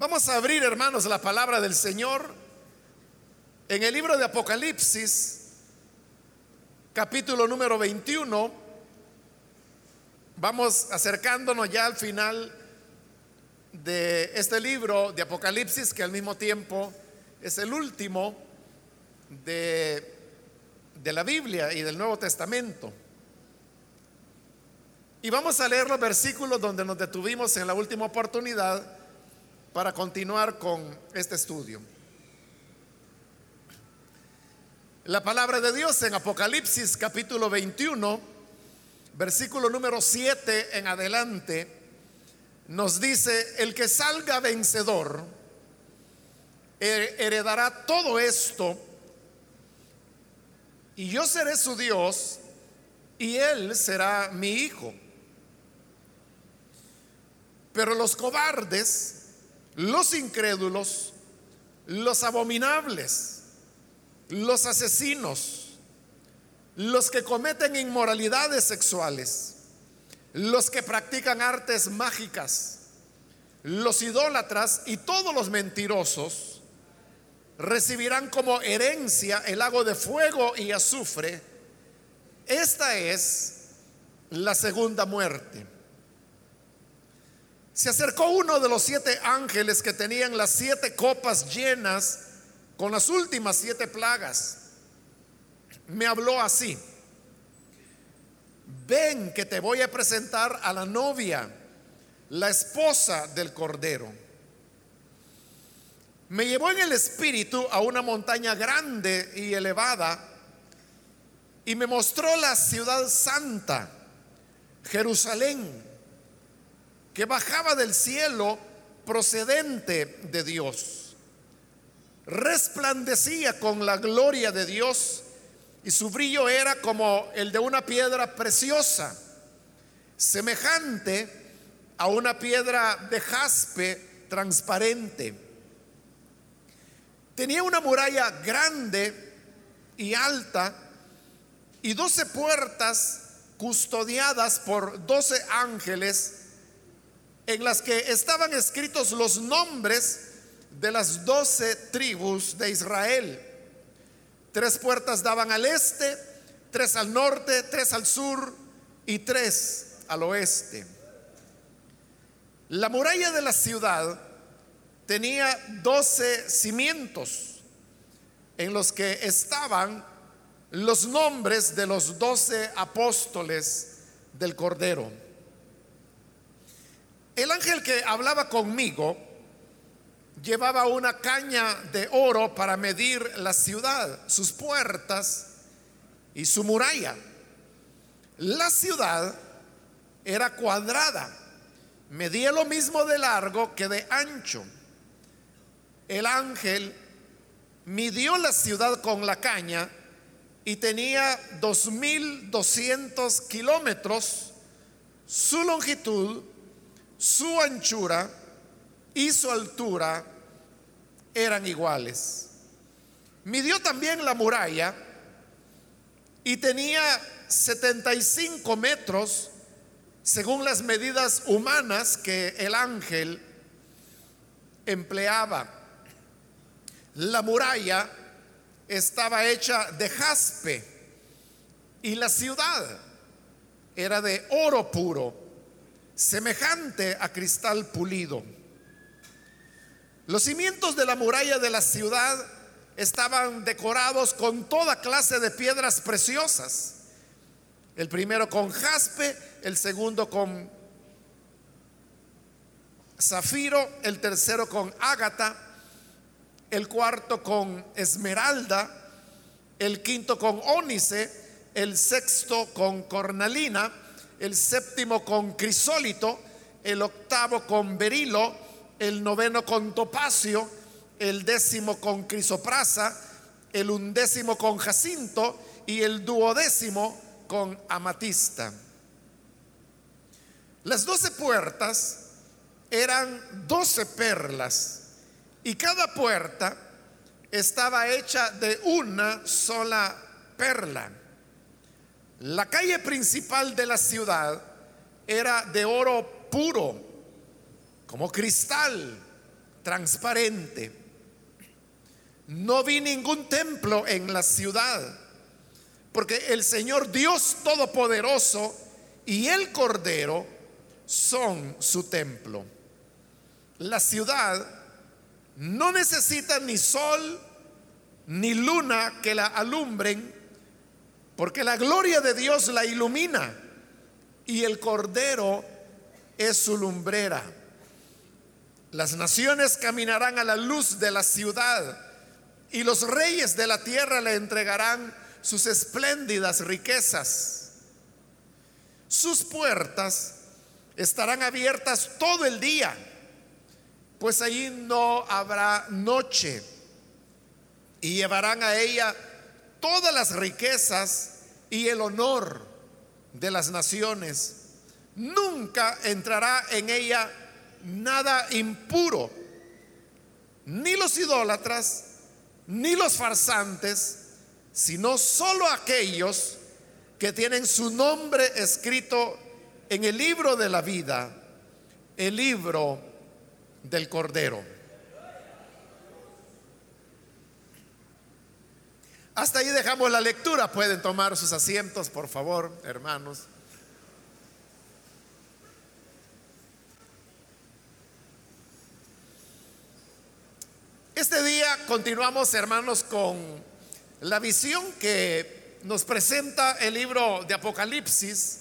Vamos a abrir, hermanos, la palabra del Señor en el libro de Apocalipsis, capítulo número 21. Vamos acercándonos ya al final de este libro de Apocalipsis, que al mismo tiempo es el último de, de la Biblia y del Nuevo Testamento. Y vamos a leer los versículos donde nos detuvimos en la última oportunidad para continuar con este estudio. La palabra de Dios en Apocalipsis capítulo 21, versículo número 7 en adelante, nos dice, el que salga vencedor heredará todo esto y yo seré su Dios y él será mi hijo. Pero los cobardes, los incrédulos, los abominables, los asesinos, los que cometen inmoralidades sexuales, los que practican artes mágicas, los idólatras y todos los mentirosos recibirán como herencia el lago de fuego y azufre. Esta es la segunda muerte. Se acercó uno de los siete ángeles que tenían las siete copas llenas con las últimas siete plagas. Me habló así. Ven que te voy a presentar a la novia, la esposa del Cordero. Me llevó en el espíritu a una montaña grande y elevada y me mostró la ciudad santa, Jerusalén que bajaba del cielo procedente de Dios. Resplandecía con la gloria de Dios y su brillo era como el de una piedra preciosa, semejante a una piedra de jaspe transparente. Tenía una muralla grande y alta y doce puertas custodiadas por doce ángeles en las que estaban escritos los nombres de las doce tribus de Israel. Tres puertas daban al este, tres al norte, tres al sur y tres al oeste. La muralla de la ciudad tenía doce cimientos en los que estaban los nombres de los doce apóstoles del Cordero. El ángel que hablaba conmigo llevaba una caña de oro para medir la ciudad, sus puertas y su muralla. La ciudad era cuadrada, medía lo mismo de largo que de ancho. El ángel midió la ciudad con la caña y tenía 2.200 kilómetros su longitud su anchura y su altura eran iguales. Midió también la muralla y tenía 75 metros según las medidas humanas que el ángel empleaba. La muralla estaba hecha de jaspe y la ciudad era de oro puro semejante a cristal pulido. Los cimientos de la muralla de la ciudad estaban decorados con toda clase de piedras preciosas. El primero con jaspe, el segundo con zafiro, el tercero con ágata, el cuarto con esmeralda, el quinto con ónice, el sexto con cornalina, el séptimo con crisólito, el octavo con berilo, el noveno con topacio, el décimo con crisoprasa, el undécimo con jacinto y el duodécimo con amatista. Las doce puertas eran doce perlas y cada puerta estaba hecha de una sola perla. La calle principal de la ciudad era de oro puro, como cristal, transparente. No vi ningún templo en la ciudad, porque el Señor Dios Todopoderoso y el Cordero son su templo. La ciudad no necesita ni sol ni luna que la alumbren, porque la gloria de Dios la ilumina y el Cordero es su lumbrera. Las naciones caminarán a la luz de la ciudad y los reyes de la tierra le entregarán sus espléndidas riquezas. Sus puertas estarán abiertas todo el día, pues allí no habrá noche y llevarán a ella todas las riquezas y el honor de las naciones. Nunca entrará en ella nada impuro, ni los idólatras, ni los farsantes, sino solo aquellos que tienen su nombre escrito en el libro de la vida, el libro del Cordero. Hasta ahí dejamos la lectura. Pueden tomar sus asientos, por favor, hermanos. Este día continuamos, hermanos, con la visión que nos presenta el libro de Apocalipsis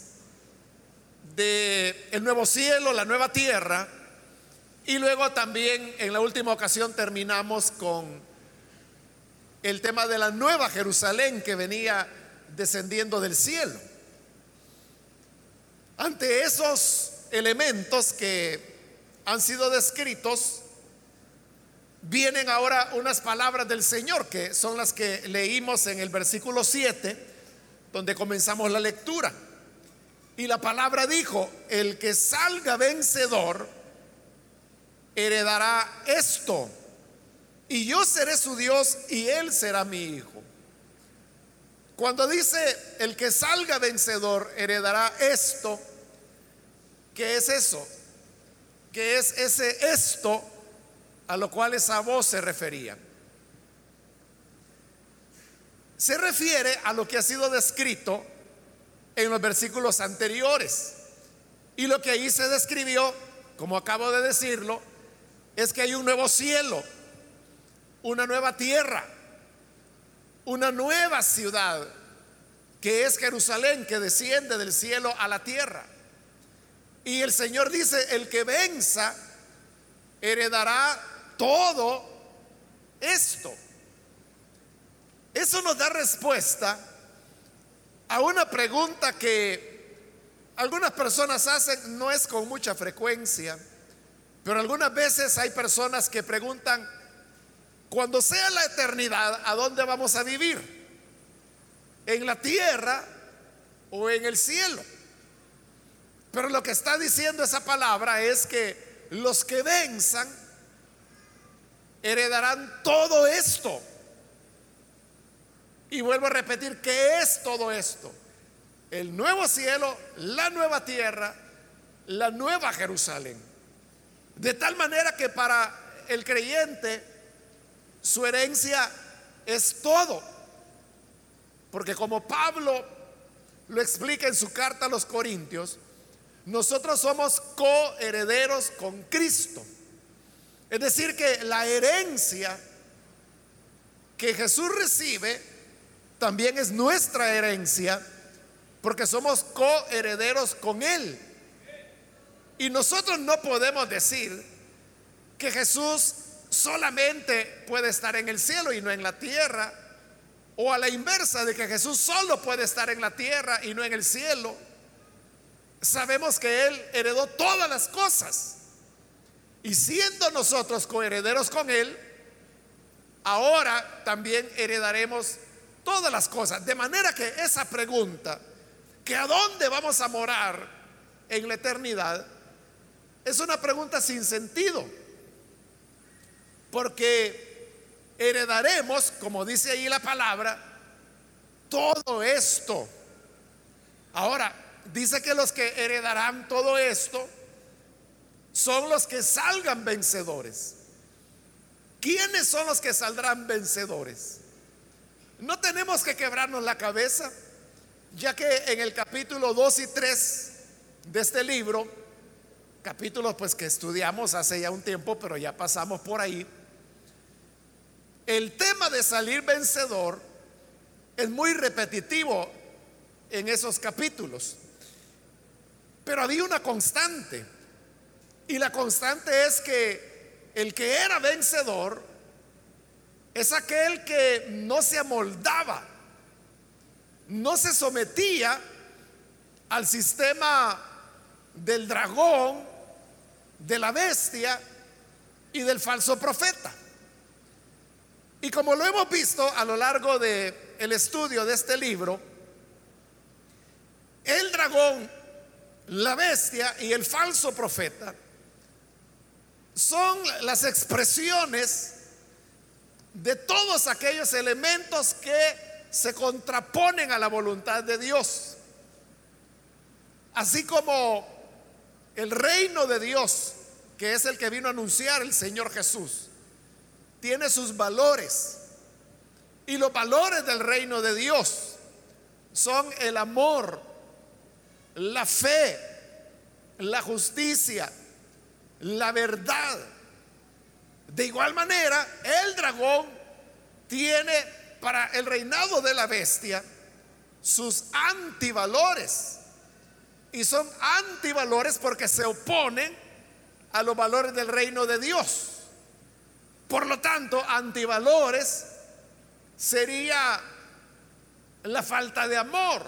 de el nuevo cielo, la nueva tierra, y luego también en la última ocasión terminamos con el tema de la nueva Jerusalén que venía descendiendo del cielo. Ante esos elementos que han sido descritos, vienen ahora unas palabras del Señor que son las que leímos en el versículo 7, donde comenzamos la lectura. Y la palabra dijo, el que salga vencedor heredará esto, y yo seré su Dios y él será mi hijo. Cuando dice, el que salga vencedor heredará esto, ¿qué es eso? ¿Qué es ese esto? a lo cual esa voz se refería. Se refiere a lo que ha sido descrito en los versículos anteriores. Y lo que ahí se describió, como acabo de decirlo, es que hay un nuevo cielo, una nueva tierra, una nueva ciudad, que es Jerusalén, que desciende del cielo a la tierra. Y el Señor dice, el que venza heredará todo esto. Eso nos da respuesta a una pregunta que algunas personas hacen, no es con mucha frecuencia, pero algunas veces hay personas que preguntan, cuando sea la eternidad, ¿a dónde vamos a vivir? ¿En la tierra o en el cielo? Pero lo que está diciendo esa palabra es que los que venzan heredarán todo esto. Y vuelvo a repetir, ¿qué es todo esto? El nuevo cielo, la nueva tierra, la nueva Jerusalén. De tal manera que para el creyente su herencia es todo. Porque como Pablo lo explica en su carta a los Corintios, nosotros somos coherederos con Cristo. Es decir, que la herencia que Jesús recibe también es nuestra herencia porque somos coherederos con Él. Y nosotros no podemos decir que Jesús solamente puede estar en el cielo y no en la tierra, o a la inversa de que Jesús solo puede estar en la tierra y no en el cielo. Sabemos que Él heredó todas las cosas. Y siendo nosotros coherederos con Él, ahora también heredaremos todas las cosas. De manera que esa pregunta, que a dónde vamos a morar en la eternidad, es una pregunta sin sentido. Porque heredaremos, como dice ahí la palabra, todo esto. Ahora, dice que los que heredarán todo esto son los que salgan vencedores. ¿quiénes son los que saldrán vencedores? No tenemos que quebrarnos la cabeza, ya que en el capítulo 2 y 3 de este libro, capítulos pues que estudiamos hace ya un tiempo, pero ya pasamos por ahí, el tema de salir vencedor es muy repetitivo en esos capítulos. Pero había una constante. Y la constante es que el que era vencedor es aquel que no se amoldaba, no se sometía al sistema del dragón, de la bestia y del falso profeta. Y como lo hemos visto a lo largo del el estudio de este libro, el dragón, la bestia y el falso profeta son las expresiones de todos aquellos elementos que se contraponen a la voluntad de Dios. Así como el reino de Dios, que es el que vino a anunciar el Señor Jesús, tiene sus valores. Y los valores del reino de Dios son el amor, la fe, la justicia, la verdad. De igual manera, el dragón tiene para el reinado de la bestia sus antivalores. Y son antivalores porque se oponen a los valores del reino de Dios. Por lo tanto, antivalores sería la falta de amor,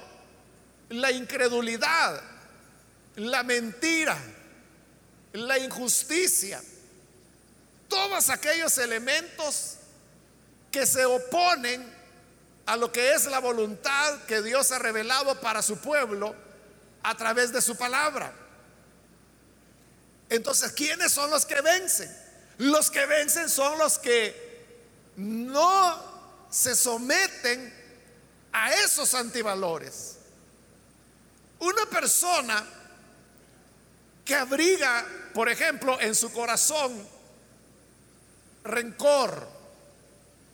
la incredulidad, la mentira, la injusticia, todos aquellos elementos que se oponen a lo que es la voluntad que Dios ha revelado para su pueblo a través de su palabra. Entonces, ¿quiénes son los que vencen? Los que vencen son los que no se someten a esos antivalores. Una persona que abriga, por ejemplo, en su corazón rencor,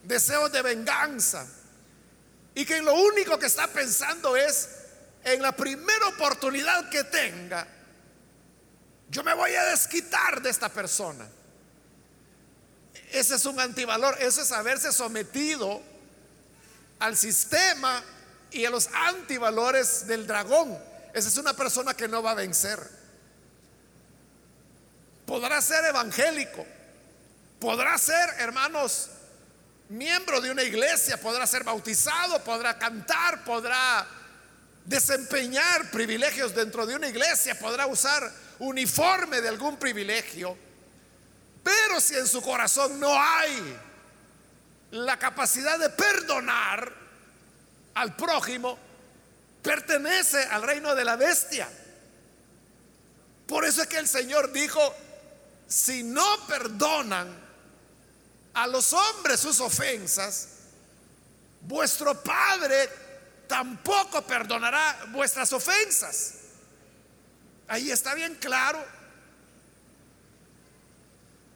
deseos de venganza, y que lo único que está pensando es en la primera oportunidad que tenga, yo me voy a desquitar de esta persona. Ese es un antivalor, eso es haberse sometido al sistema y a los antivalores del dragón. Esa es una persona que no va a vencer. Podrá ser evangélico, podrá ser, hermanos, miembro de una iglesia, podrá ser bautizado, podrá cantar, podrá desempeñar privilegios dentro de una iglesia, podrá usar uniforme de algún privilegio, pero si en su corazón no hay la capacidad de perdonar al prójimo, pertenece al reino de la bestia. Por eso es que el Señor dijo, si no perdonan a los hombres sus ofensas, vuestro Padre tampoco perdonará vuestras ofensas. Ahí está bien claro.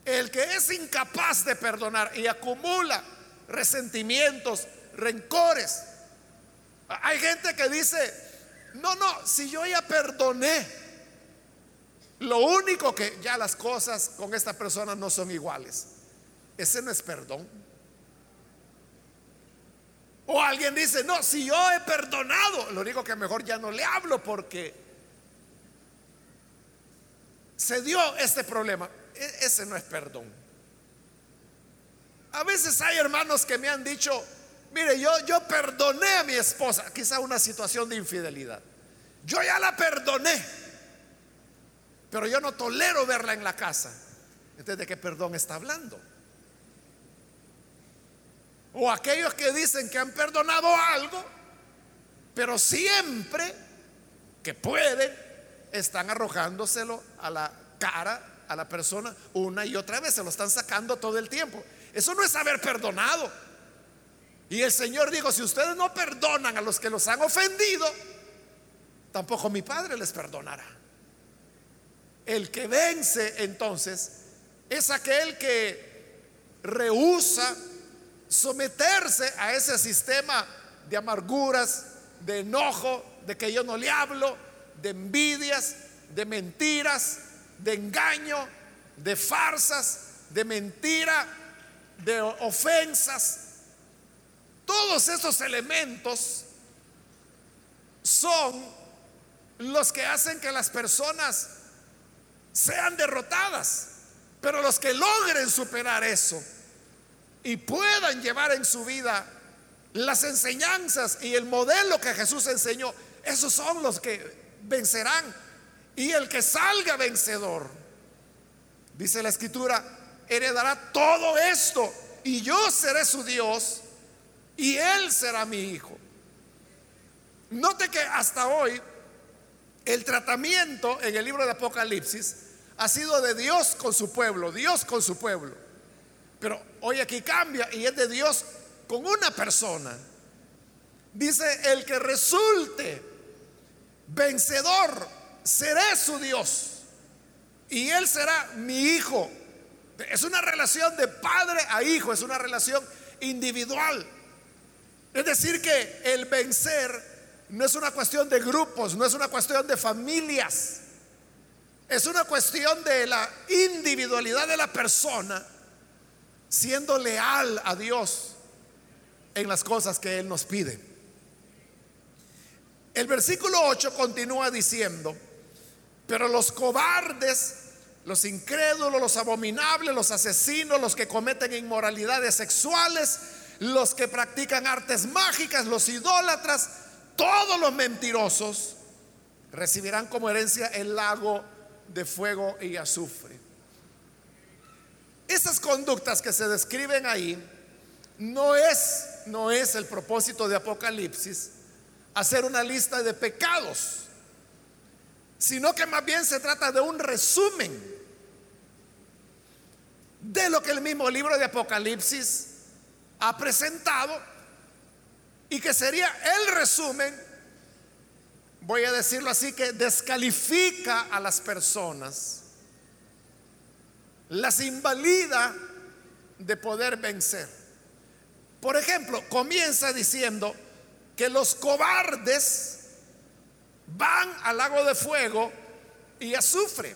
El que es incapaz de perdonar y acumula resentimientos, rencores, hay gente que dice, no, no, si yo ya perdoné, lo único que ya las cosas con esta persona no son iguales. Ese no es perdón. O alguien dice, no, si yo he perdonado, lo único que mejor ya no le hablo porque se dio este problema. E, ese no es perdón. A veces hay hermanos que me han dicho, Mire, yo, yo perdoné a mi esposa, quizá una situación de infidelidad. Yo ya la perdoné, pero yo no tolero verla en la casa. Entonces, ¿de qué perdón está hablando? O aquellos que dicen que han perdonado algo, pero siempre que pueden, están arrojándoselo a la cara a la persona una y otra vez, se lo están sacando todo el tiempo. Eso no es haber perdonado. Y el Señor dijo, si ustedes no perdonan a los que los han ofendido, tampoco mi Padre les perdonará. El que vence entonces es aquel que rehúsa someterse a ese sistema de amarguras, de enojo, de que yo no le hablo, de envidias, de mentiras, de engaño, de farsas, de mentira, de ofensas. Todos estos elementos son los que hacen que las personas sean derrotadas. Pero los que logren superar eso y puedan llevar en su vida las enseñanzas y el modelo que Jesús enseñó, esos son los que vencerán. Y el que salga vencedor, dice la escritura, heredará todo esto y yo seré su Dios y él será mi hijo. Note que hasta hoy el tratamiento en el libro de Apocalipsis ha sido de Dios con su pueblo, Dios con su pueblo. Pero hoy aquí cambia y es de Dios con una persona. Dice, el que resulte vencedor, seré su Dios. Y él será mi hijo. Es una relación de padre a hijo, es una relación individual. Es decir, que el vencer no es una cuestión de grupos, no es una cuestión de familias. Es una cuestión de la individualidad de la persona siendo leal a Dios en las cosas que Él nos pide. El versículo 8 continúa diciendo, pero los cobardes, los incrédulos, los abominables, los asesinos, los que cometen inmoralidades sexuales, los que practican artes mágicas, los idólatras, todos los mentirosos, recibirán como herencia el lago de fuego y azufre. Esas conductas que se describen ahí no es no es el propósito de Apocalipsis hacer una lista de pecados, sino que más bien se trata de un resumen de lo que el mismo libro de Apocalipsis ha presentado y que sería el resumen voy a decirlo así, que descalifica a las personas, las invalida de poder vencer. Por ejemplo, comienza diciendo que los cobardes van al lago de fuego y azufre.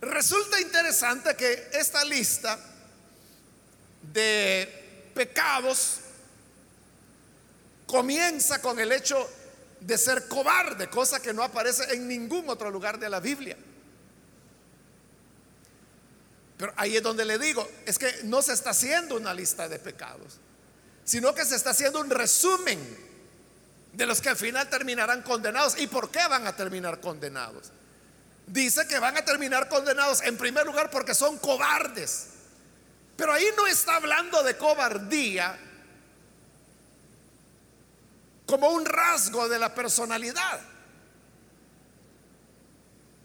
Resulta interesante que esta lista de pecados comienza con el hecho de ser cobarde, cosa que no aparece en ningún otro lugar de la Biblia. Pero ahí es donde le digo, es que no se está haciendo una lista de pecados, sino que se está haciendo un resumen de los que al final terminarán condenados. ¿Y por qué van a terminar condenados? Dice que van a terminar condenados en primer lugar porque son cobardes. Pero ahí no está hablando de cobardía como un rasgo de la personalidad.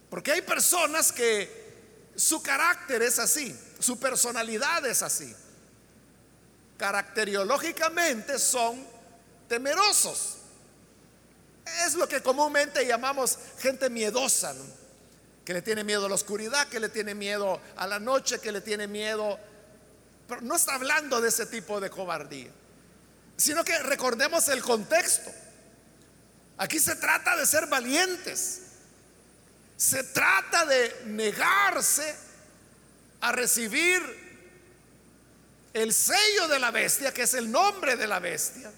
Porque hay personas que su carácter es así, su personalidad es así. Caracteriológicamente son temerosos. Es lo que comúnmente llamamos gente miedosa, que le tiene miedo a la oscuridad, que le tiene miedo a la noche, que le tiene miedo... Pero no está hablando de ese tipo de cobardía sino que recordemos el contexto. Aquí se trata de ser valientes. Se trata de negarse a recibir el sello de la bestia, que es el nombre de la bestia.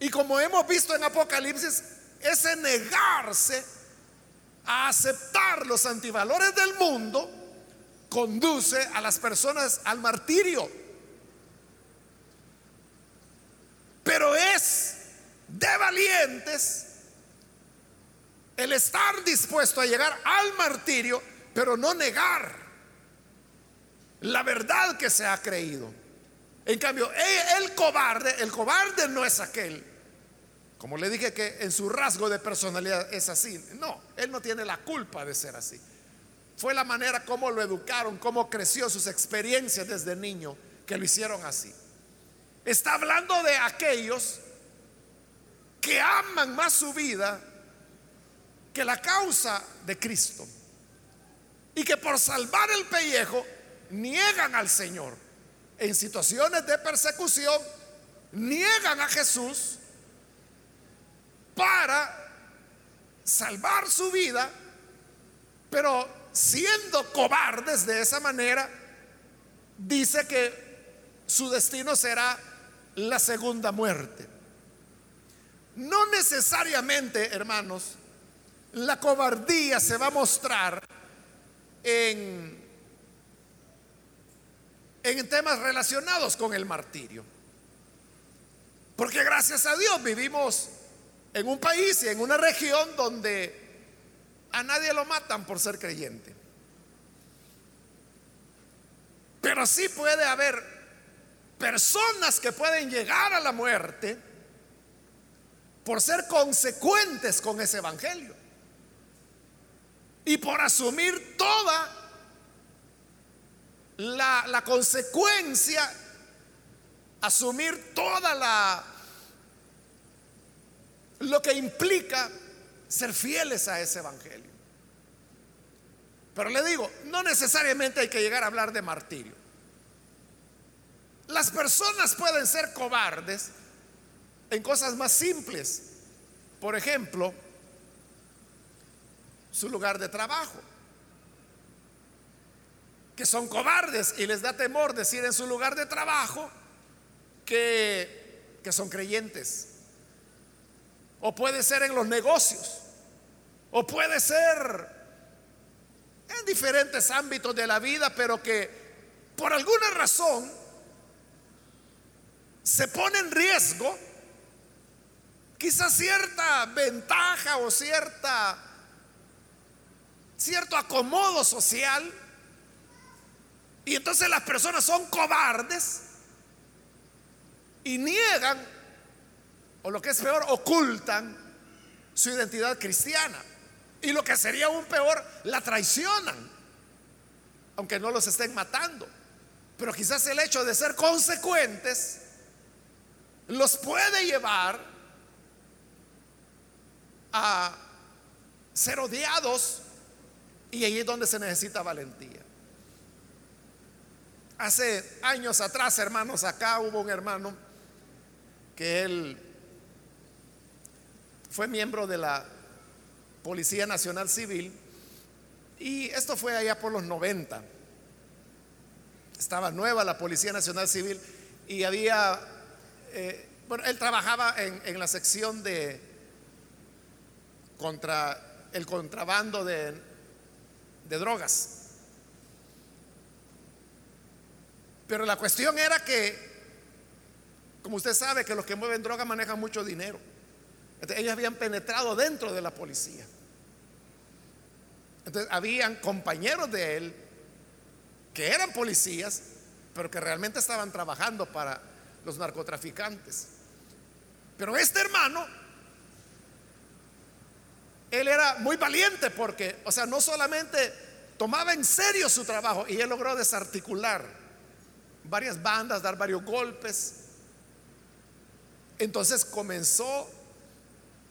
Y como hemos visto en Apocalipsis, ese negarse a aceptar los antivalores del mundo conduce a las personas al martirio. Pero es de valientes el estar dispuesto a llegar al martirio, pero no negar la verdad que se ha creído. En cambio, el cobarde, el cobarde no es aquel, como le dije que en su rasgo de personalidad es así. No, él no tiene la culpa de ser así. Fue la manera como lo educaron, cómo creció sus experiencias desde niño, que lo hicieron así. Está hablando de aquellos que aman más su vida que la causa de Cristo. Y que por salvar el pellejo niegan al Señor en situaciones de persecución, niegan a Jesús para salvar su vida, pero siendo cobardes de esa manera, dice que su destino será la segunda muerte. No necesariamente, hermanos, la cobardía se va a mostrar en, en temas relacionados con el martirio. Porque gracias a Dios vivimos en un país y en una región donde a nadie lo matan por ser creyente. Pero sí puede haber personas que pueden llegar a la muerte por ser consecuentes con ese evangelio y por asumir toda la, la consecuencia, asumir toda la lo que implica ser fieles a ese evangelio. Pero le digo, no necesariamente hay que llegar a hablar de martirio. Las personas pueden ser cobardes en cosas más simples. Por ejemplo, su lugar de trabajo. Que son cobardes y les da temor decir en su lugar de trabajo que, que son creyentes. O puede ser en los negocios. O puede ser en diferentes ámbitos de la vida, pero que por alguna razón se pone en riesgo quizás cierta ventaja o cierta cierto acomodo social y entonces las personas son cobardes y niegan o lo que es peor ocultan su identidad cristiana y lo que sería aún peor la traicionan aunque no los estén matando pero quizás el hecho de ser consecuentes los puede llevar a ser odiados y ahí es donde se necesita valentía. Hace años atrás, hermanos, acá hubo un hermano que él fue miembro de la Policía Nacional Civil y esto fue allá por los 90. Estaba nueva la Policía Nacional Civil y había eh, bueno, él trabajaba en, la sección de contra el contrabando de, drogas. Pero la cuestión era que, como usted sabe, que los que mueven droga manejan mucho dinero. Ellos habían penetrado dentro de la policía. Entonces, habían compañeros de él que eran policías, pero que realmente estaban trabajando para los narcotraficantes. Pero este hermano, él era muy valiente porque, o sea, no solamente tomaba en serio su trabajo y él logró desarticular varias bandas, dar varios golpes. Entonces comenzó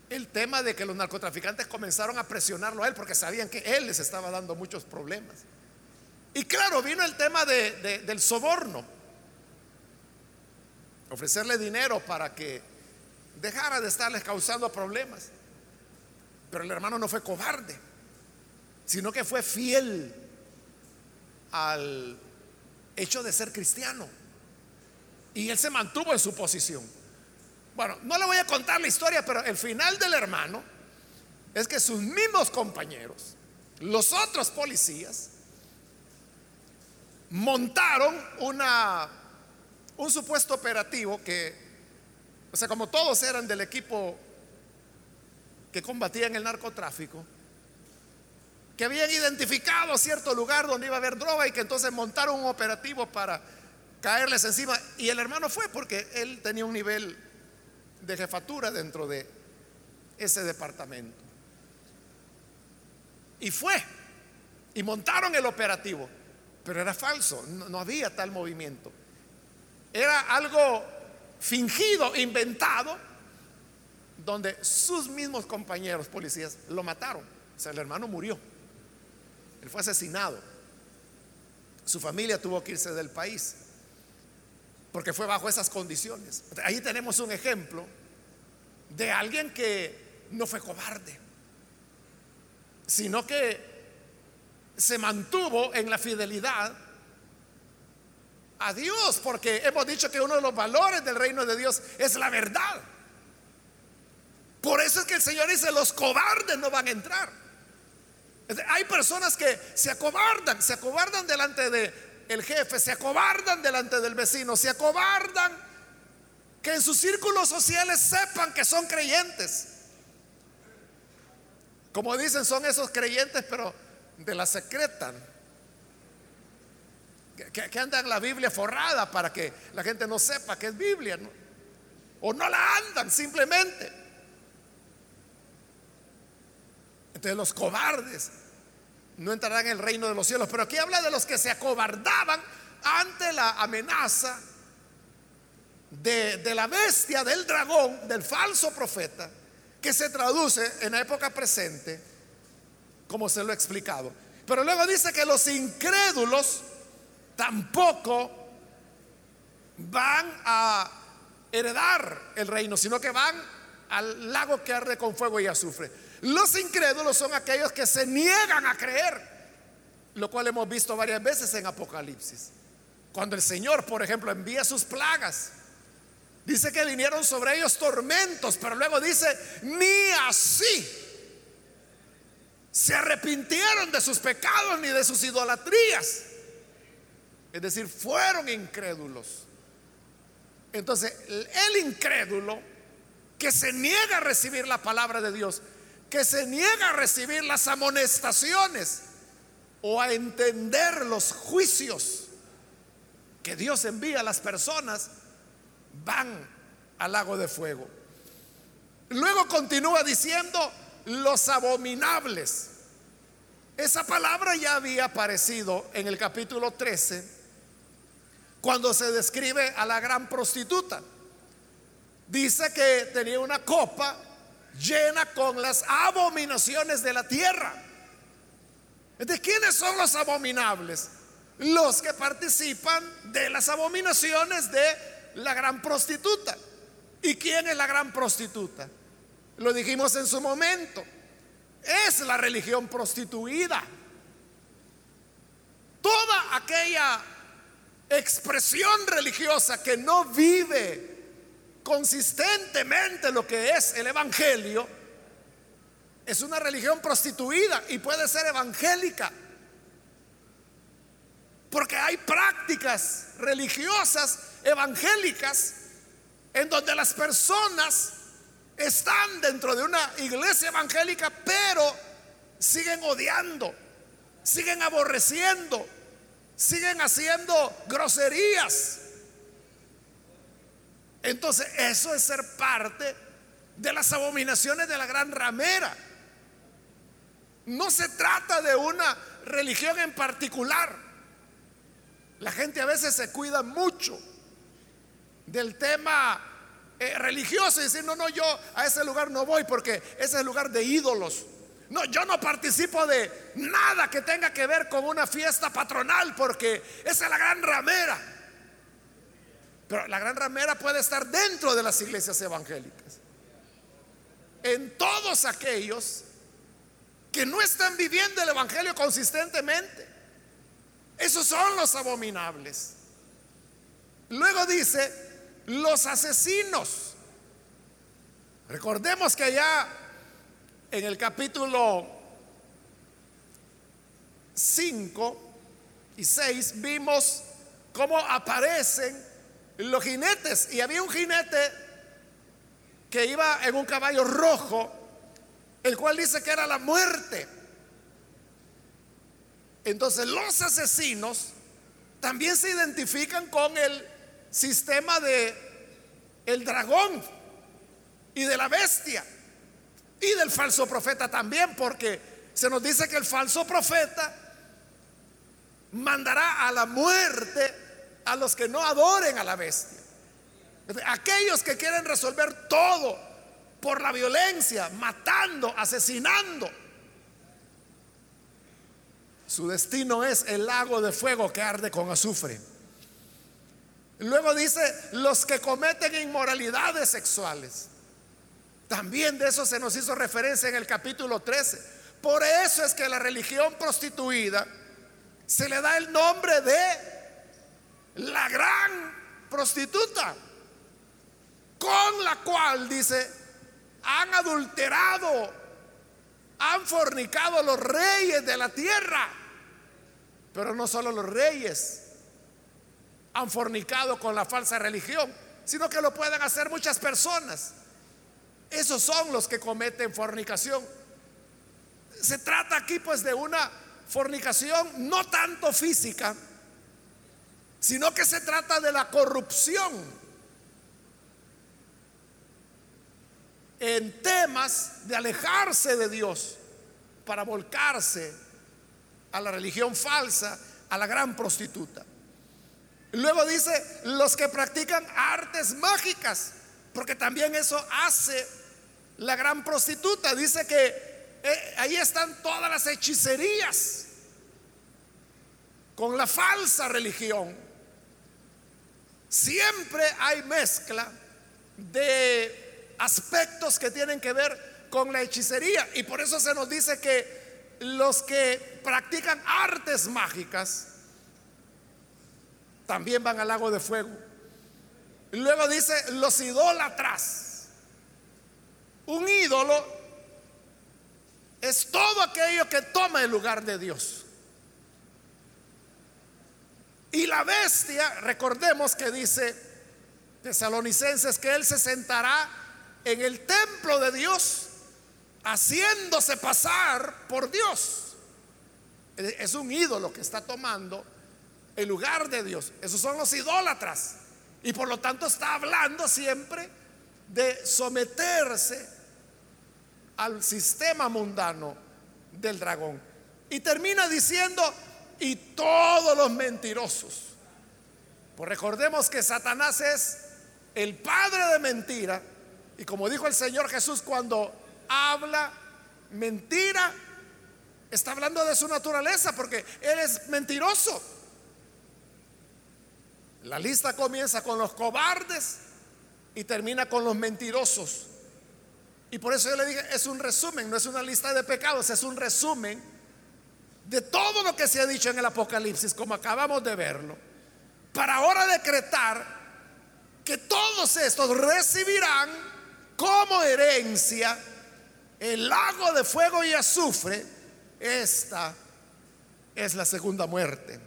el tema de que los narcotraficantes comenzaron a presionarlo a él porque sabían que él les estaba dando muchos problemas. Y claro, vino el tema del soborno ofrecerle dinero para que dejara de estarles causando problemas. Pero el hermano no fue cobarde, sino que fue fiel al hecho de ser cristiano. Y él se mantuvo en su posición. Bueno, no le voy a contar la historia, pero el final del hermano es que sus mismos compañeros, los otros policías, montaron un supuesto operativo que, o sea, como todos eran del equipo que combatían el narcotráfico, que habían identificado cierto lugar donde iba a haber droga y que entonces montaron un operativo para caerles encima. Y el hermano fue porque él tenía un nivel de jefatura dentro de ese departamento. Y fue. Y montaron el operativo. Pero era falso, no, había tal movimiento. Era algo fingido, inventado, donde sus mismos compañeros policías lo mataron. O sea, el hermano murió. Él fue asesinado. su familia tuvo que irse del país, porque fue bajo esas condiciones. Ahí tenemos un ejemplo de alguien que no fue cobarde, sino que se mantuvo en la fidelidad a Dios, porque hemos dicho que uno de los valores del reino de Dios es la verdad. Por eso es que el Señor dice, los cobardes no van a entrar. Hay personas que se acobardan, se acobardan delante de el jefe, se acobardan delante del vecino, se acobardan que en sus círculos sociales sepan que son creyentes. Como dicen, son esos creyentes, pero de la secreta. Que, que andan la Biblia forrada para que la gente no sepa que es Biblia. O no la andan simplemente. Entonces los cobardes no entrarán en el reino de los cielos. Pero aquí habla de los que se acobardaban ante la amenaza de, de, la bestia, del dragón, del falso profeta, que se traduce en la época presente, como se lo he explicado. Pero luego dice que los incrédulos tampoco van a heredar el reino, sino que van al lago que arde con fuego y azufre. Los incrédulos son aquellos que se niegan a creer, lo cual hemos visto varias veces en Apocalipsis. Cuando el Señor, por ejemplo, envía sus plagas, dice que vinieron sobre ellos tormentos, pero luego dice, ni así se arrepintieron de sus pecados ni de sus idolatrías. Es decir, fueron incrédulos. Entonces, el incrédulo que se niega a recibir la palabra de Dios, que se niega a recibir las amonestaciones o a entender los juicios que Dios envía a las personas, van al lago de fuego. Luego continúa diciendo los abominables. Esa palabra ya había aparecido en el capítulo 13 cuando se describe a la gran prostituta. Dice que tenía una copa llena con las abominaciones de la tierra. ¿De quiénes son los abominables? Los que participan de las abominaciones de la gran prostituta. ¿Y quién es la gran prostituta? Lo dijimos en su momento. Es la religión prostituida. Toda aquella expresión religiosa que no vive consistentemente lo que es el Evangelio, es una religión prostituida y puede ser evangélica. Porque hay prácticas religiosas evangélicas en donde las personas están dentro de una iglesia evangélica, pero siguen odiando, siguen aborreciendo, siguen haciendo groserías, entonces, eso es ser parte de las abominaciones de la gran ramera. No se trata de una religión en particular. La gente a veces se cuida mucho del tema eh, religioso y decir, no, no, yo a ese lugar no voy porque ese es el lugar de ídolos. No, yo no participo de nada que tenga que ver con una fiesta patronal porque esa es la gran ramera. Pero la gran ramera puede estar dentro de las iglesias evangélicas. En todos aquellos que no están viviendo el evangelio consistentemente. Esos son los abominables. Luego dice, los asesinos. Recordemos que ya en el capítulo 5 y 6 vimos cómo aparecen los jinetes. Y había un jinete que iba en un caballo rojo, el cual dice que era la muerte. Entonces los asesinos también se identifican con el sistema de el dragón y de la bestia y del falso profeta también, porque se nos dice que el falso profeta mandará a la muerte a los que no adoren a la bestia. Aquellos que quieren resolver todo por la violencia, matando, asesinando. Su destino es el lago de fuego que arde con azufre. Luego dice, los que cometen inmoralidades sexuales. También de eso se nos hizo referencia en el capítulo 13. Por eso es que la religión prostituida se le da el nombre de la gran prostituta, con la cual dice, han adulterado, han fornicado los reyes de la tierra, pero no solo los reyes han fornicado con la falsa religión, sino que lo pueden hacer muchas personas. Esos son los que cometen fornicación. Se trata aquí pues de una fornicación no tanto física, sino que se trata de la corrupción en temas de alejarse de Dios para volcarse a la religión falsa, a la gran prostituta. Luego dice, los que practican artes mágicas, porque también eso hace la gran prostituta. Dice que eh, ahí están todas las hechicerías con la falsa religión. Siempre hay mezcla de aspectos que tienen que ver con la hechicería. Y por eso se nos dice que los que practican artes mágicas también van al lago de fuego. Luego dice los idólatras. Un ídolo es todo aquello que toma el lugar de Dios. Y la bestia, recordemos que dice tesalonicenses que él se sentará en el templo de Dios haciéndose pasar por Dios. Es un ídolo que está tomando el lugar de Dios. Esos son los idólatras. Y por lo tanto está hablando siempre de someterse al sistema mundano del dragón. Y termina diciendo, y todos los mentirosos. Pues recordemos que Satanás es el padre de mentira. Y como dijo el Señor Jesús, cuando habla mentira, está hablando de su naturaleza, porque Él es mentiroso. La lista comienza con los cobardes y termina con los mentirosos. Y por eso yo le dije, es un resumen, no es una lista de pecados, es un resumen de todo lo que se ha dicho en el Apocalipsis, como acabamos de verlo, para ahora decretar que todos estos recibirán como herencia el lago de fuego y azufre. Esta es la segunda muerte.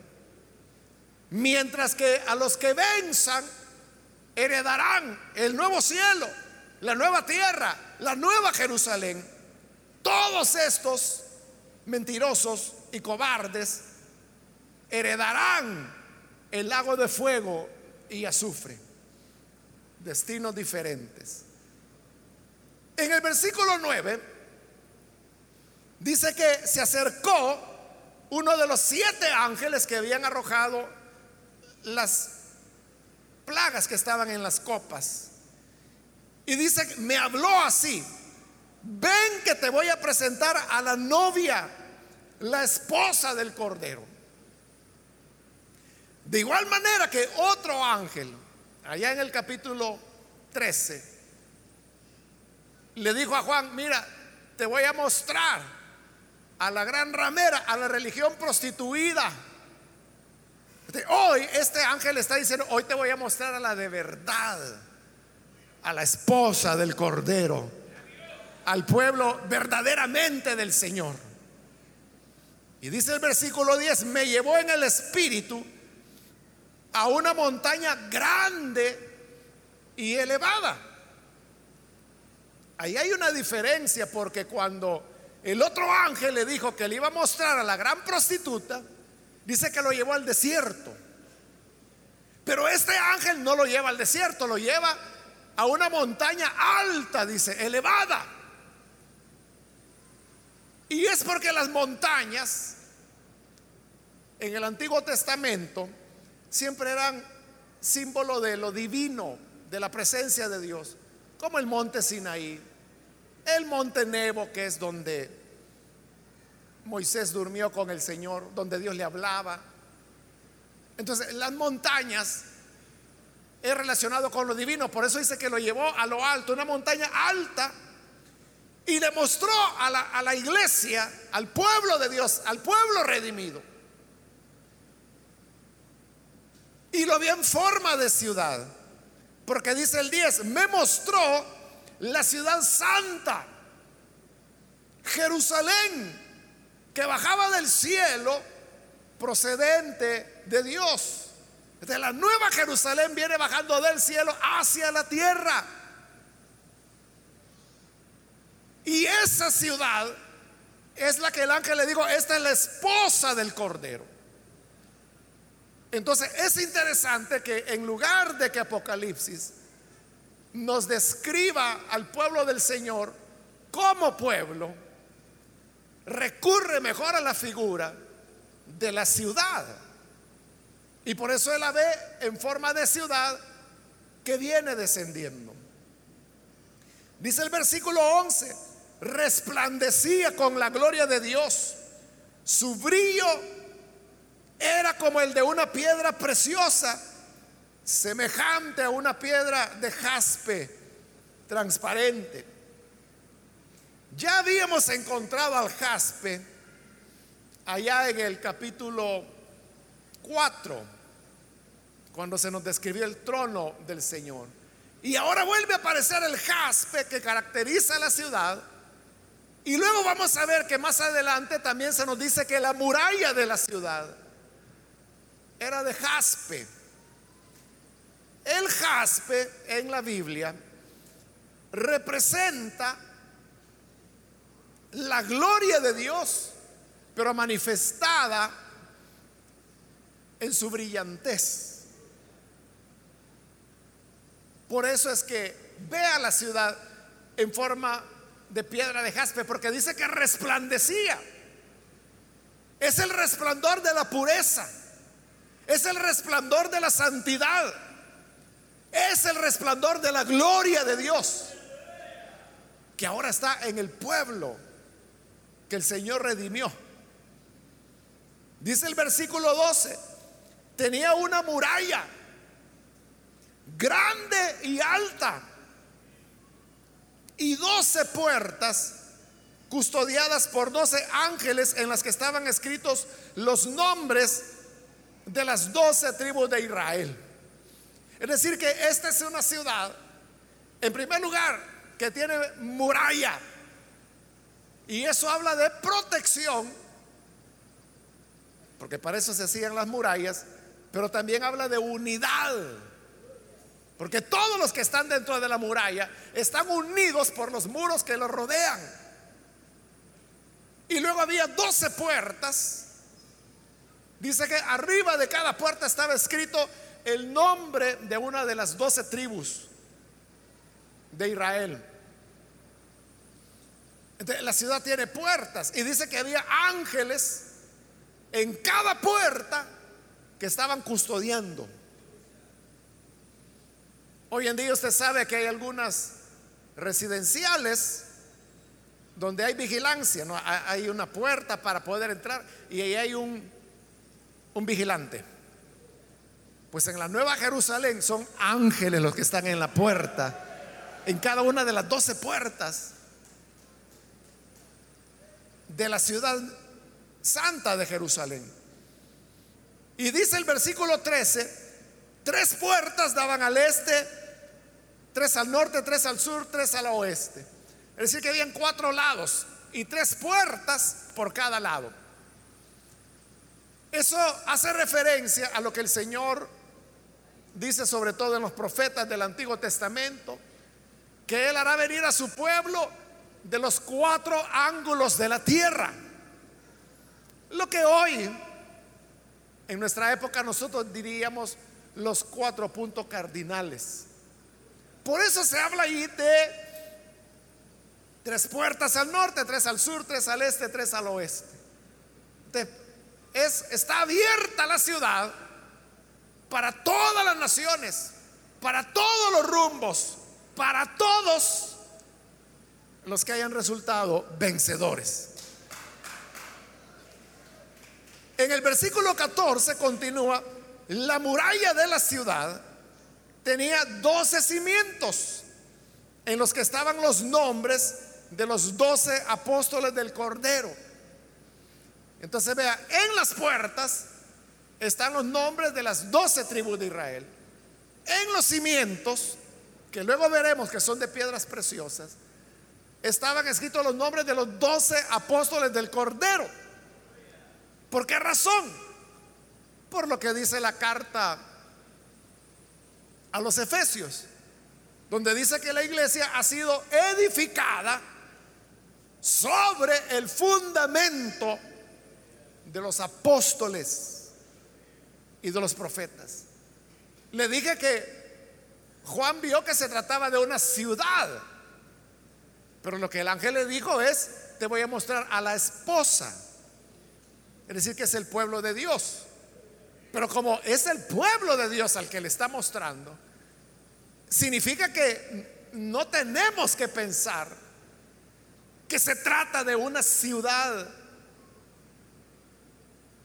Mientras que a los que venzan heredarán el nuevo cielo, la nueva tierra la nueva Jerusalén, todos estos mentirosos y cobardes heredarán el lago de fuego y azufre, destinos diferentes. En el versículo 9 dice que se acercó uno de los siete ángeles que habían arrojado las plagas que estaban en las copas y dice, me habló así, ven que te voy a presentar a la novia, la esposa del Cordero. De igual manera que otro ángel, allá en el capítulo 13, le dijo a Juan, mira, te voy a mostrar a la gran ramera, a la religión prostituida. Hoy este ángel está diciendo, hoy te voy a mostrar a la de verdad a la esposa del Cordero, al pueblo verdaderamente del Señor. Y dice el versículo 10, me llevó en el espíritu a una montaña grande y elevada. Ahí hay una diferencia porque cuando el otro ángel le dijo que le iba a mostrar a la gran prostituta, dice que lo llevó al desierto. Pero este ángel no lo lleva al desierto, lo lleva a una montaña alta, dice, elevada. Y es porque las montañas en el Antiguo Testamento siempre eran símbolo de lo divino, de la presencia de Dios, como el monte Sinaí, el monte Nebo, que es donde Moisés durmió con el Señor, donde Dios le hablaba. Entonces, las montañas es relacionado con lo divino, por eso dice que lo llevó a lo alto, una montaña alta, y le mostró a la, a la iglesia, al pueblo de Dios, al pueblo redimido. Y lo vio en forma de ciudad, porque dice el 10, me mostró la ciudad santa, Jerusalén, que bajaba del cielo procedente de Dios. De la nueva Jerusalén viene bajando del cielo hacia la tierra. Y esa ciudad es la que el ángel le dijo, esta es la esposa del Cordero. Entonces es interesante que en lugar de que Apocalipsis nos describa al pueblo del Señor como pueblo, recurre mejor a la figura de la ciudad. Y por eso él la ve en forma de ciudad que viene descendiendo. Dice el versículo 11, resplandecía con la gloria de Dios. Su brillo era como el de una piedra preciosa, semejante a una piedra de jaspe transparente. Ya habíamos encontrado al jaspe allá en el capítulo 4, cuando se nos describió el trono del Señor. Y ahora vuelve a aparecer el jaspe que caracteriza a la ciudad. Y luego vamos a ver que más adelante también se nos dice que la muralla de la ciudad era de jaspe. El jaspe en la Biblia representa la gloria de Dios, pero manifestada en su brillantez. Por eso es que ve a la ciudad en forma de piedra de jaspe, porque dice que resplandecía. Es el resplandor de la pureza, es el resplandor de la santidad, es el resplandor de la gloria de Dios, que ahora está en el pueblo que el Señor redimió. Dice el versículo 12, tenía una muralla grande y alta y doce puertas custodiadas por doce ángeles en las que estaban escritos los nombres de las doce tribus de Israel. Es decir, que esta es una ciudad, en primer lugar, que tiene muralla, y eso habla de protección, porque para eso se hacían las murallas, pero también habla de unidad. Porque todos los que están dentro de la muralla están unidos por los muros que los rodean. Y luego había doce puertas. Dice que arriba de cada puerta estaba escrito el nombre de una de las doce tribus de Israel la ciudad tiene puertas y dice que había ángeles en cada puerta que estaban custodiando. Hoy en día usted sabe que hay algunas residenciales donde hay vigilancia, ¿no? hay una puerta para poder entrar y ahí hay un, un vigilante. Pues en la Nueva Jerusalén son ángeles los que están en la puerta, en cada una de las doce puertas de la ciudad santa de Jerusalén. Y dice el versículo 13, tres puertas daban al este, tres al norte, tres al sur, tres al oeste. Es decir, que habían cuatro lados y tres puertas por cada lado. Eso hace referencia a lo que el Señor dice sobre todo en los profetas del Antiguo Testamento, que Él hará venir a su pueblo de los cuatro ángulos de la tierra. Lo que hoy, en nuestra época, nosotros diríamos los cuatro puntos cardinales. Por eso se habla ahí de tres puertas al norte, tres al sur, tres al este, tres al oeste. es, está abierta la ciudad para todas las naciones, para todos los rumbos, para todos los que hayan resultado vencedores. En el versículo 14 continúa, la muralla de la ciudad tenía 12 cimientos en los que estaban los nombres de los 12 apóstoles del Cordero. Entonces vea, en las puertas están los nombres de las 12 tribus de Israel. En los cimientos, que luego veremos que son de piedras preciosas, estaban escritos los nombres de los 12 apóstoles del Cordero. ¿Por qué razón? Por lo que dice la carta a los Efesios, donde dice que la iglesia ha sido edificada sobre el fundamento de los apóstoles y de los profetas. Le dije que Juan vio que se trataba de una ciudad, pero lo que el ángel le dijo es, te voy a mostrar a la esposa, es decir, que es el pueblo de Dios. Pero como es el pueblo de Dios al que le está mostrando, significa que no tenemos que pensar que se trata de una ciudad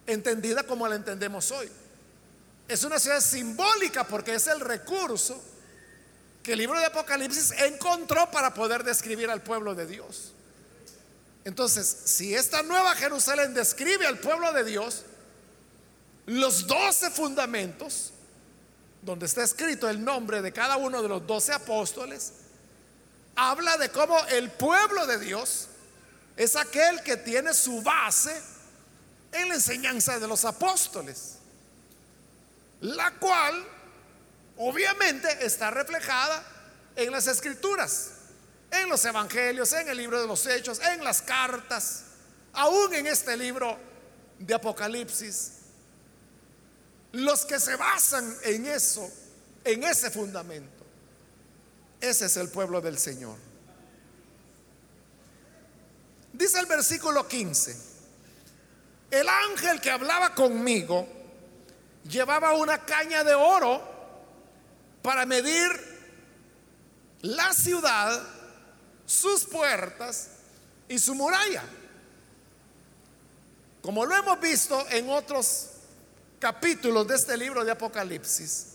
entendida como la entendemos hoy. Es una ciudad simbólica porque es el recurso que el libro de Apocalipsis encontró para poder describir al pueblo de Dios. Entonces, si esta nueva Jerusalén describe al pueblo de Dios, los doce fundamentos, donde está escrito el nombre de cada uno de los doce apóstoles, habla de cómo el pueblo de Dios es aquel que tiene su base en la enseñanza de los apóstoles, la cual obviamente está reflejada en las escrituras, en los evangelios, en el libro de los hechos, en las cartas, aún en este libro de Apocalipsis. Los que se basan en eso, en ese fundamento, ese es el pueblo del Señor. Dice el versículo 15, el ángel que hablaba conmigo llevaba una caña de oro para medir la ciudad, sus puertas y su muralla. Como lo hemos visto en otros capítulos de este libro de Apocalipsis,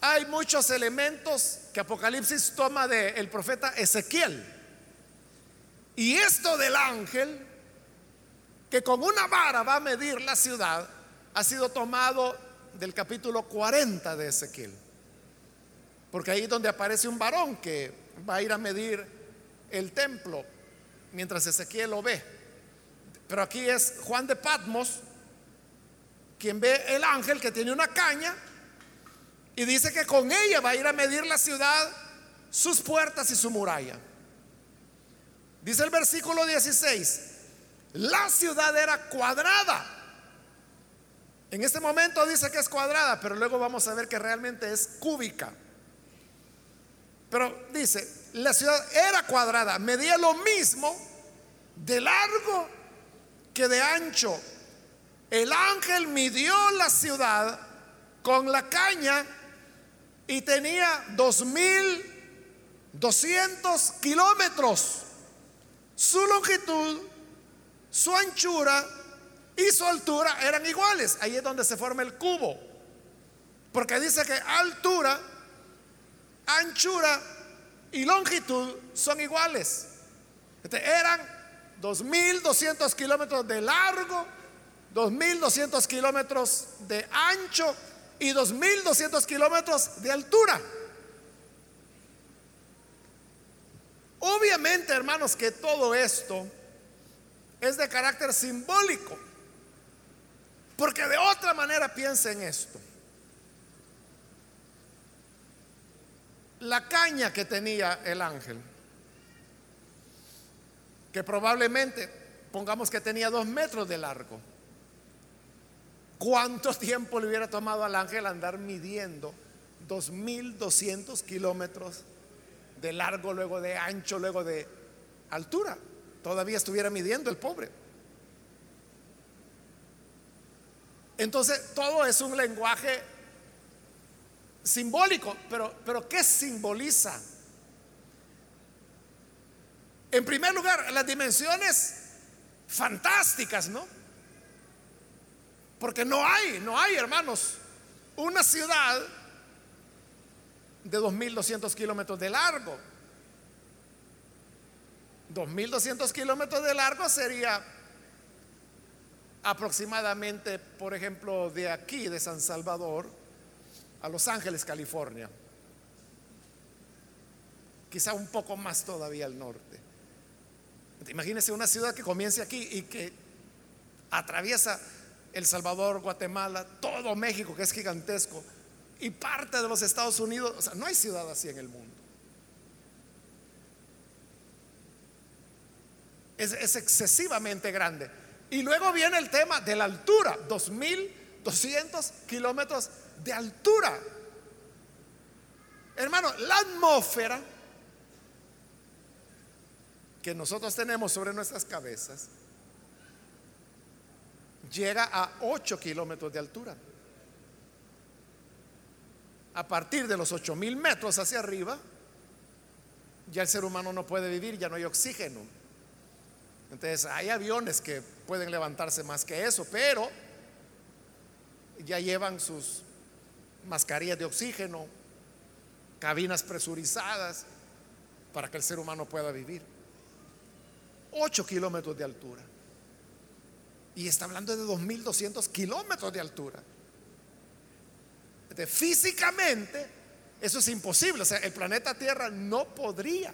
hay muchos elementos que Apocalipsis toma del profeta Ezequiel. Y esto del ángel, que con una vara va a medir la ciudad, ha sido tomado del capítulo 40 de Ezequiel. Porque ahí es donde aparece un varón que va a ir a medir el templo mientras Ezequiel lo ve. Pero aquí es Juan de Patmos quien ve el ángel que tiene una caña y dice que con ella va a ir a medir la ciudad, sus puertas y su muralla. Dice el versículo 16, la ciudad era cuadrada en este momento dice que es cuadrada, pero luego vamos a ver que realmente es cúbica. Pero dice, la ciudad era cuadrada, medía lo mismo de largo que de ancho. El ángel midió la ciudad con la caña y tenía dos mil doscientos kilómetros. Su longitud, su anchura y su altura eran iguales. Ahí es donde se forma el cubo. Porque dice que altura, anchura y longitud son iguales. Este, eran 2.200 kilómetros de largo, 2.200 kilómetros de ancho y 2.200 kilómetros de altura. Obviamente, hermanos, que todo esto es de carácter simbólico. Porque de otra manera piensa en esto. La caña que tenía el ángel, que probablemente, pongamos que tenía dos metros de largo, ¿cuánto tiempo le hubiera tomado al ángel andar midiendo 2.200 kilómetros de largo, luego de ancho, luego de altura? Todavía estuviera midiendo el pobre. Entonces, todo es un lenguaje simbólico, pero, pero ¿qué simboliza? En primer lugar, las dimensiones fantásticas, ¿no? Porque no hay, no hay, hermanos, una ciudad de 2.200 kilómetros de largo. 2.200 kilómetros de largo sería aproximadamente, por ejemplo, de aquí, de San Salvador, a Los Ángeles, California. Quizá un poco más todavía al norte. Imagínense una ciudad que comience aquí y que atraviesa El Salvador, Guatemala, todo México, que es gigantesco, y parte de los Estados Unidos. O sea, no hay ciudad así en el mundo. Es, es excesivamente grande. Y luego viene el tema de la altura, 2.200 kilómetros de altura. Hermano, la atmósfera que nosotros tenemos sobre nuestras cabezas llega a 8 kilómetros de altura. A partir de los 8 mil metros hacia arriba, ya el ser humano no puede vivir, ya no hay oxígeno. Entonces hay aviones que pueden levantarse más que eso, pero ya llevan sus mascarillas de oxígeno, cabinas presurizadas para que el ser humano pueda vivir. 8 kilómetros de altura. Y está hablando de 2.200 kilómetros de altura. físicamente, eso es imposible. O sea, el planeta Tierra no podría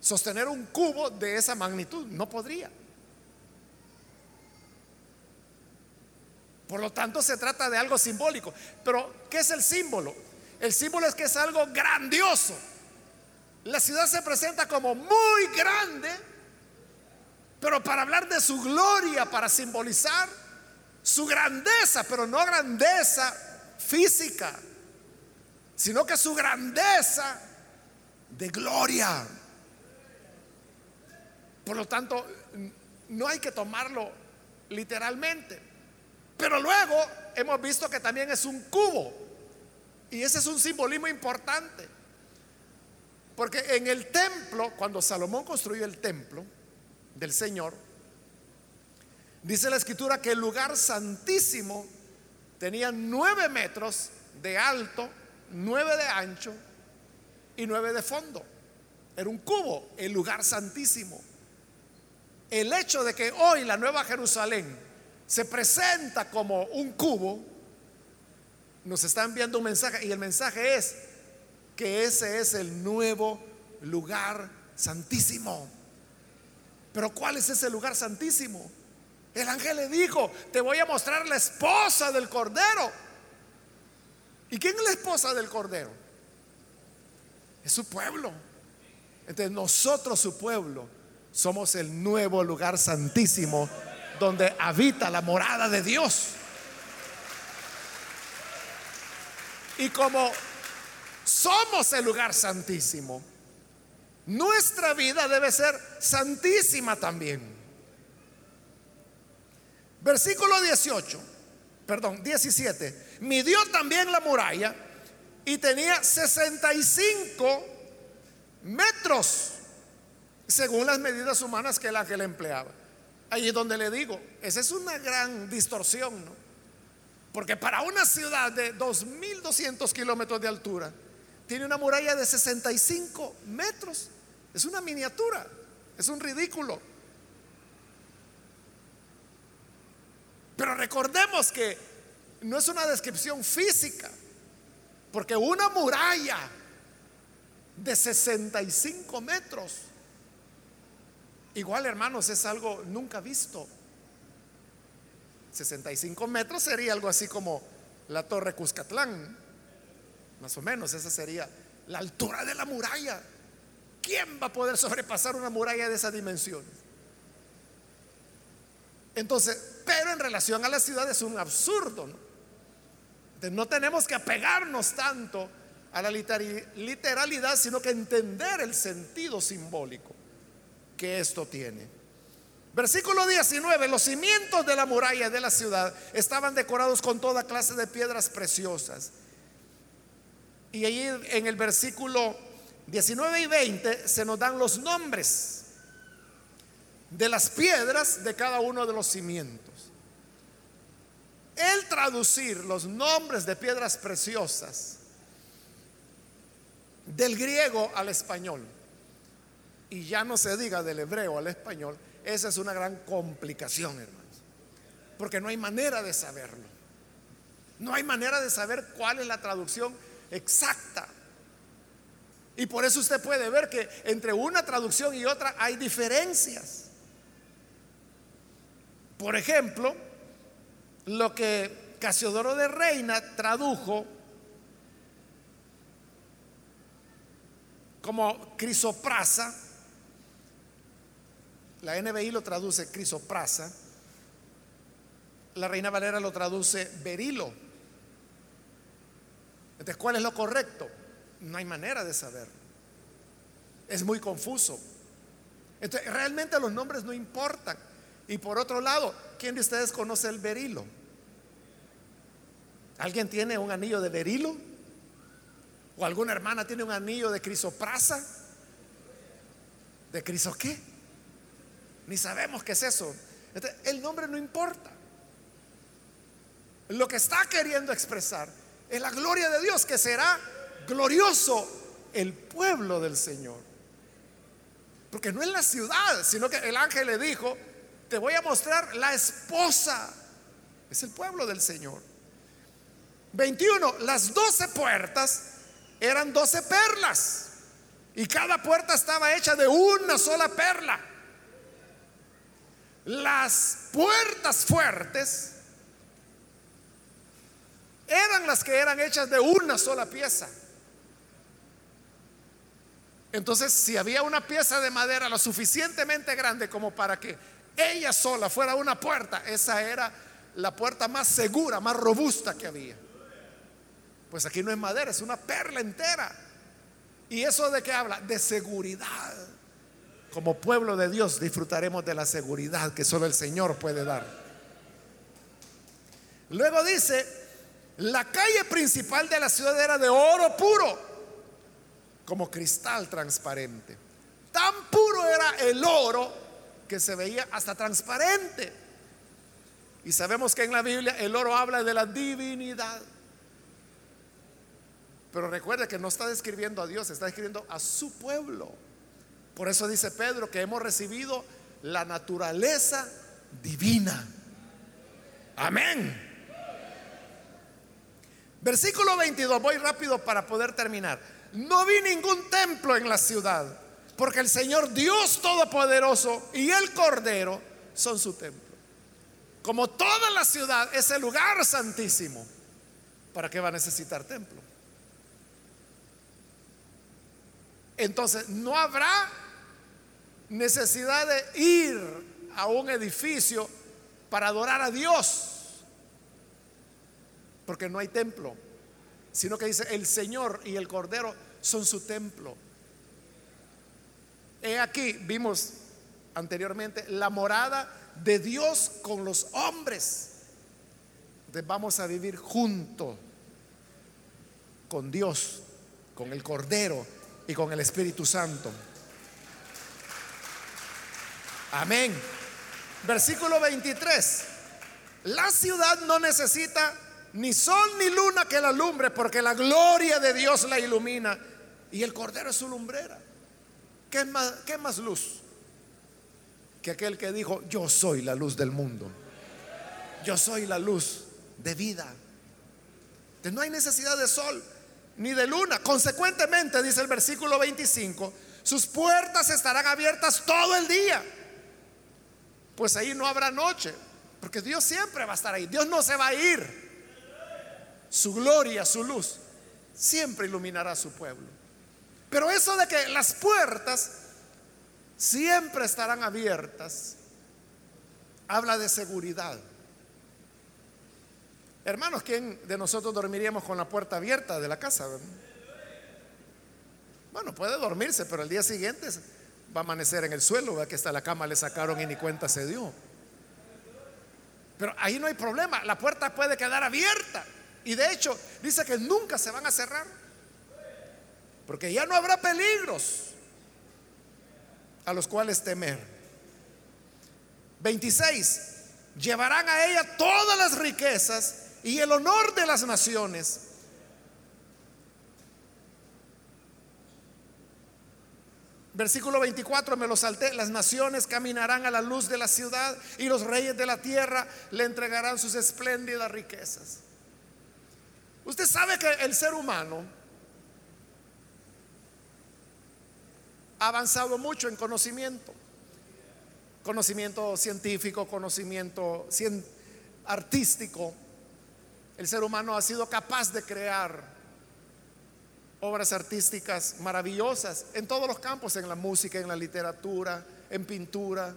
sostener un cubo de esa magnitud. No podría. Por lo tanto, se trata de algo simbólico. Pero, ¿qué es el símbolo? El símbolo es que es algo grandioso. La ciudad se presenta como muy grande, pero para hablar de su gloria, para simbolizar su grandeza, pero no grandeza física, sino que su grandeza de gloria. Por lo tanto, no hay que tomarlo literalmente. Pero luego hemos visto que también es un cubo. Y ese es un simbolismo importante. Porque en el templo, cuando Salomón construyó el templo del Señor, dice la escritura que el lugar santísimo tenía nueve metros de alto, nueve de ancho y nueve de fondo. Era un cubo, el lugar santísimo. El hecho de que hoy la Nueva Jerusalén se presenta como un cubo, nos está enviando un mensaje y el mensaje es que ese es el nuevo lugar santísimo. Pero ¿cuál es ese lugar santísimo? El ángel le dijo, te voy a mostrar la esposa del Cordero. ¿Y quién es la esposa del Cordero? Es su pueblo. Entonces nosotros, su pueblo, somos el nuevo lugar santísimo donde habita la morada de Dios. Y como somos el lugar santísimo, nuestra vida debe ser santísima también. Versículo 18, perdón, 17. Midió también la muralla y tenía 65 metros, según las medidas humanas que el ángel empleaba. Ahí es donde le digo, esa es una gran distorsión, ¿no? Porque para una ciudad de 2.200 kilómetros de altura, tiene una muralla de 65 metros. Es una miniatura, es un ridículo. Pero recordemos que no es una descripción física, porque una muralla de 65 metros Igual, hermanos, es algo nunca visto. 65 metros sería algo así como la torre Cuscatlán, más o menos, esa sería la altura de la muralla. ¿Quién va a poder sobrepasar una muralla de esas dimensiones? Entonces, pero en relación a la ciudad es un absurdo. ¿no? tenemos que apegarnos tanto a la literalidad, sino que entender el sentido simbólico que esto tiene. Versículo 19, los cimientos de la muralla de la ciudad estaban decorados con toda clase de piedras preciosas. Y ahí en el versículo 19 y 20 se nos dan los nombres de las piedras de cada uno de los cimientos. El traducir los nombres de piedras preciosas del griego al español, y ya no se diga del hebreo al español, esa es una gran complicación, hermanos, porque no hay manera de saberlo. No hay manera de saber cuál es la traducción exacta. Y por eso usted puede ver que entre una traducción y otra hay diferencias. Por ejemplo, lo que Casiodoro de Reina tradujo como crisoprasa, la NBI lo traduce crisoprasa, la Reina Valera lo traduce berilo. Entonces, ¿cuál es lo correcto? No hay manera de saberlo. Es muy confuso. Entonces, realmente los nombres no importan. Y por otro lado, ¿quién de ustedes conoce el berilo? ¿Alguien tiene un anillo de berilo? ¿O alguna hermana tiene un anillo de crisoprasa? ¿De criso qué? Ni sabemos qué es eso. el nombre no importa. Lo que está queriendo expresar es la gloria de Dios, que será glorioso el pueblo del Señor. Porque no es la ciudad, sino que el ángel le dijo, te voy a mostrar la esposa. Es el pueblo del Señor. 21. Las doce puertas eran doce perlas. Y cada puerta estaba hecha de una sola perla. Las puertas fuertes eran las que eran hechas de una sola pieza. Entonces, si había una pieza de madera lo suficientemente grande como para que ella sola fuera una puerta, esa era la puerta más segura, más robusta que había. Pues aquí no es madera, es una perla entera. ¿Y eso de qué habla? De seguridad. Como pueblo de Dios disfrutaremos de la seguridad que solo el Señor puede dar. Luego dice, la calle principal de la ciudad era de oro puro, como cristal transparente. Tan puro era el oro que se veía hasta transparente. Y sabemos que en la Biblia el oro habla de la divinidad. Pero recuerde que no está describiendo a Dios, está describiendo a su pueblo. Por eso dice Pedro que hemos recibido la naturaleza divina. Amén. Versículo 22, voy rápido para poder terminar. No vi ningún templo en la ciudad porque el Señor Dios Todopoderoso y el Cordero son su templo. Como toda la ciudad es el lugar santísimo, ¿para qué va a necesitar templo? Entonces, no habrá necesidad de ir a un edificio para adorar a Dios, porque no hay templo, sino que dice, el Señor y el Cordero son su templo. He aquí, vimos anteriormente, la morada de Dios con los hombres. Entonces vamos a vivir junto con Dios, con el Cordero y con el Espíritu Santo. Amén. Versículo 23. La ciudad no necesita ni sol ni luna que la alumbre porque la gloria de Dios la ilumina y el Cordero es su lumbrera. ¿Qué más, qué más luz? Que aquel que dijo, yo soy la luz del mundo. Yo soy la luz de vida. Entonces no hay necesidad de sol ni de luna. Consecuentemente, dice el versículo 25, sus puertas estarán abiertas todo el día. Pues ahí no habrá noche, porque Dios siempre va a estar ahí. Dios no se va a ir. Su gloria, su luz, siempre iluminará a su pueblo. Pero eso de que las puertas siempre estarán abiertas, habla de seguridad. Hermanos, ¿quién de nosotros dormiríamos con la puerta abierta de la casa? Bueno, puede dormirse, pero el día siguiente va a amanecer en el suelo, que hasta la cama le sacaron y ni cuenta se dio. Pero ahí no hay problema, la puerta puede quedar abierta. Y de hecho, dice que nunca se van a cerrar. Porque ya no habrá peligros a los cuales temer. 26. Llevarán a ella todas las riquezas y el honor de las naciones. Versículo 24, me lo salté, las naciones caminarán a la luz de la ciudad y los reyes de la tierra le entregarán sus espléndidas riquezas. Usted sabe que el ser humano ha avanzado mucho en conocimiento, conocimiento científico, conocimiento artístico. El ser humano ha sido capaz de crear obras artísticas maravillosas en todos los campos, en la música, en la literatura, en pintura,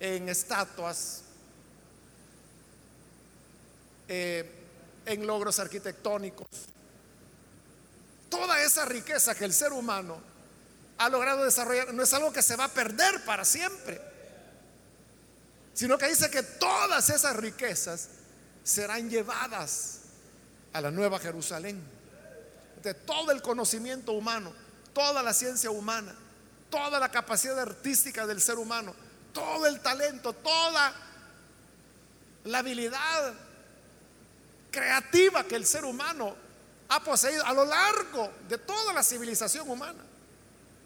en estatuas, eh, en logros arquitectónicos. Toda esa riqueza que el ser humano ha logrado desarrollar no es algo que se va a perder para siempre, sino que dice que todas esas riquezas serán llevadas a la nueva Jerusalén. De todo el conocimiento humano, toda la ciencia humana, toda la capacidad artística del ser humano, todo el talento, toda la habilidad creativa que el ser humano ha poseído a lo largo de toda la civilización humana.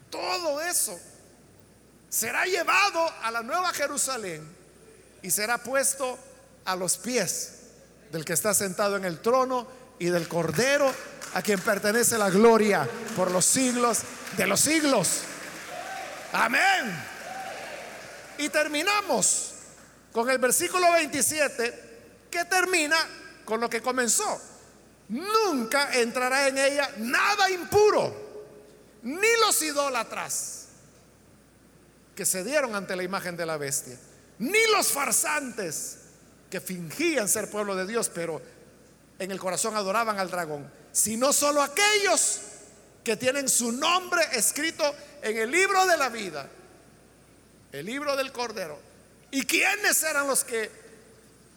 Todo eso será llevado a la nueva Jerusalén y será puesto a los pies del que está sentado en el trono y del Cordero, a quien pertenece la gloria por los siglos de los siglos. Amén. Y terminamos con el versículo 27 que termina con lo que comenzó. Nunca entrará en ella nada impuro, ni los idólatras que se dieron ante la imagen de la bestia, ni los farsantes que fingían ser pueblo de Dios, pero en el corazón adoraban al dragón, sino solo aquellos que tienen su nombre escrito en el libro de la vida, el libro del Cordero. ¿Y quiénes eran los que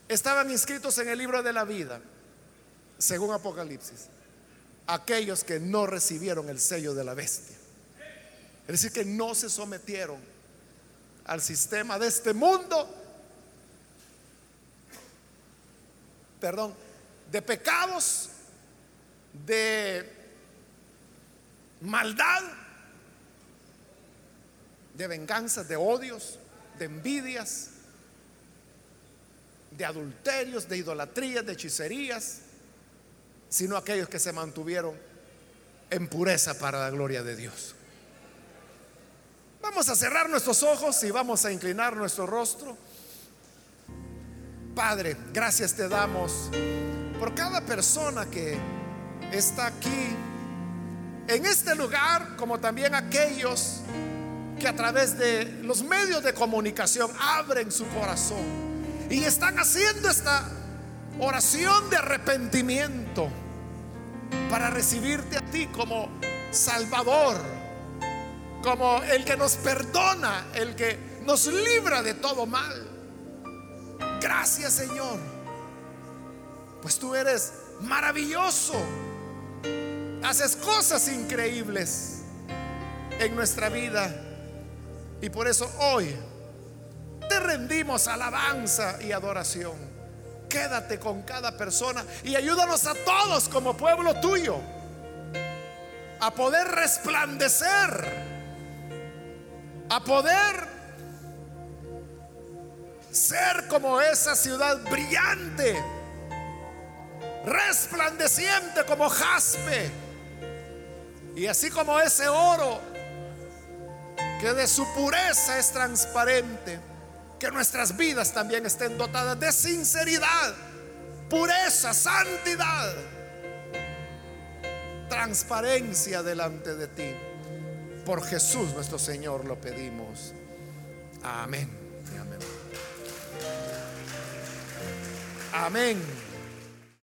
estaban inscritos en el libro de la vida, según Apocalipsis, aquellos que no recibieron el sello de la bestia. Es decir, que no se sometieron al sistema de este mundo, perdón, de pecados, de maldad, de venganzas, de odios, de envidias, de adulterios, de idolatrías, de hechicerías, sino aquellos que se mantuvieron en pureza para la gloria de Dios. Vamos a cerrar nuestros ojos y vamos a inclinar nuestro rostro. Padre, gracias te damos por cada persona que está aquí en este lugar, como también aquellos que a través de los medios de comunicación abren su corazón y están haciendo esta oración de arrepentimiento para recibirte a ti como Salvador, como el que nos perdona, el que nos libra de todo mal. Gracias Señor, pues tú eres maravilloso, haces cosas increíbles en nuestra vida y por eso hoy te rendimos alabanza y adoración. Quédate con cada persona y ayúdanos a todos como pueblo tuyo a poder resplandecer, a poder ser como esa ciudad brillante, resplandeciente como jaspe, y así como ese oro que de su pureza es transparente que nuestras vidas también estén dotadas de sinceridad, pureza, santidad, transparencia delante de ti. Por Jesús nuestro Señor lo pedimos. Amén. Amén. Amén.